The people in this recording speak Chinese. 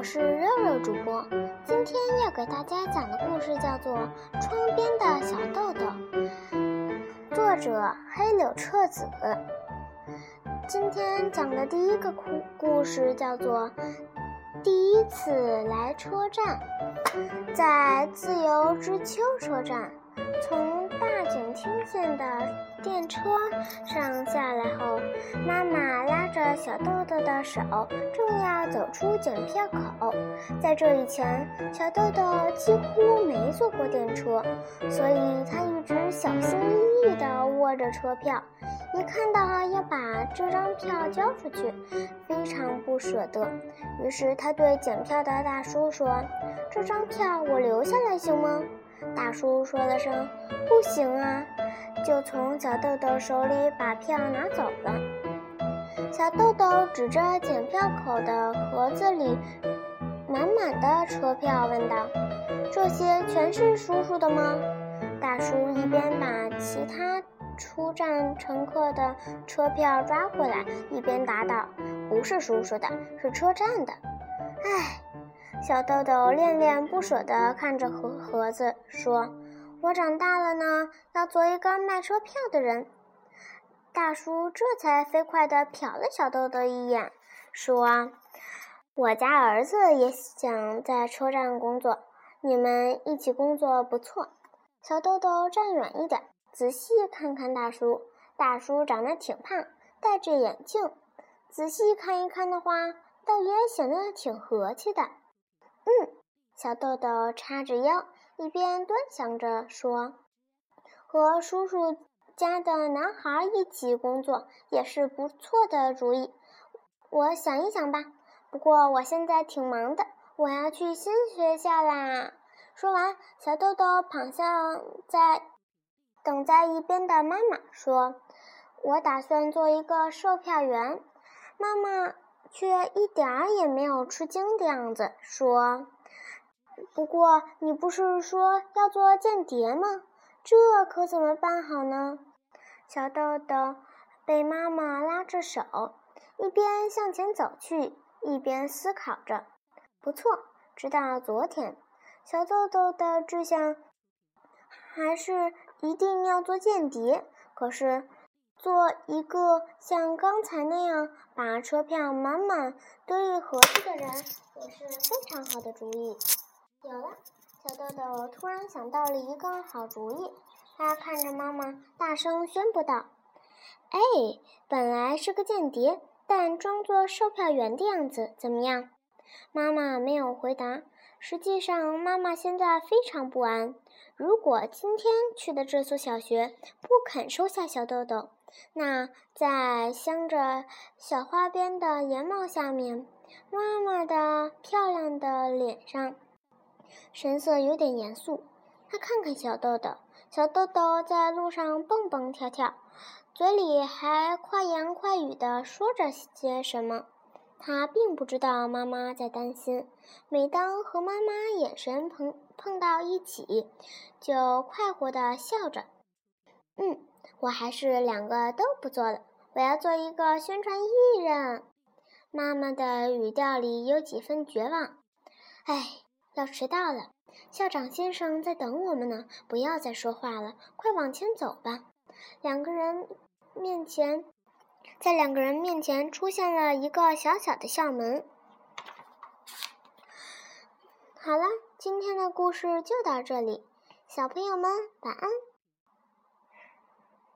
我是肉肉主播。今天要给大家讲的故事叫做《窗边的小豆豆》，作者黑柳彻子。今天讲的第一个故故事叫做《第一次来车站》。在自由之丘车站，从大井町线的电车上下来后，妈妈拉着小豆豆的手，正要走出检票口。在这以前，小豆豆几乎没坐过电车，所以他一直小心翼翼地握着车票。一看到要把这张票交出去，非常不舍得。于是他对检票的大叔说：“这张票我留下来行吗？”大叔说了声“不行啊”，就从小豆豆手里把票拿走了。小豆豆指着检票口的盒子里满满的车票，问道：“这些全是叔叔的吗？”大叔一边把其他。出站乘客的车票抓回来，一边答道：“不是叔叔的，是车站的。”唉，小豆豆恋恋不舍地看着盒盒子，说：“我长大了呢，要做一个卖车票的人。”大叔这才飞快地瞟了小豆豆一眼，说：“我家儿子也想在车站工作，你们一起工作不错。”小豆豆站远一点。仔细看看大叔，大叔长得挺胖，戴着眼镜。仔细看一看的话，倒也显得挺和气的。嗯，小豆豆叉着腰，一边端详着说：“和叔叔家的男孩一起工作也是不错的主意。我想一想吧。不过我现在挺忙的，我要去新学校啦。”说完，小豆豆跑向在。等在一边的妈妈说：“我打算做一个售票员。”妈妈却一点儿也没有吃惊的样子，说：“不过你不是说要做间谍吗？这可怎么办好呢？”小豆豆被妈妈拉着手，一边向前走去，一边思考着。不错，直到昨天，小豆豆的志向还是。一定要做间谍，可是做一个像刚才那样把车票满满堆一盒子的人也是非常好的主意。有了，小豆豆突然想到了一个好主意，他看着妈妈，大声宣布道：“哎，本来是个间谍，但装作售票员的样子，怎么样？”妈妈没有回答。实际上，妈妈现在非常不安。如果今天去的这所小学不肯收下小豆豆，那在镶着小花边的檐帽下面，妈妈的漂亮的脸上神色有点严肃。她看看小豆豆，小豆豆在路上蹦蹦跳跳，嘴里还快言快语地说着些什么。他并不知道妈妈在担心。每当和妈妈眼神碰碰到一起，就快活地笑着。嗯，我还是两个都不做了。我要做一个宣传艺人。妈妈的语调里有几分绝望。哎，要迟到了，校长先生在等我们呢。不要再说话了，快往前走吧。两个人面前。在两个人面前出现了一个小小的校门。好了，今天的故事就到这里，小朋友们晚安。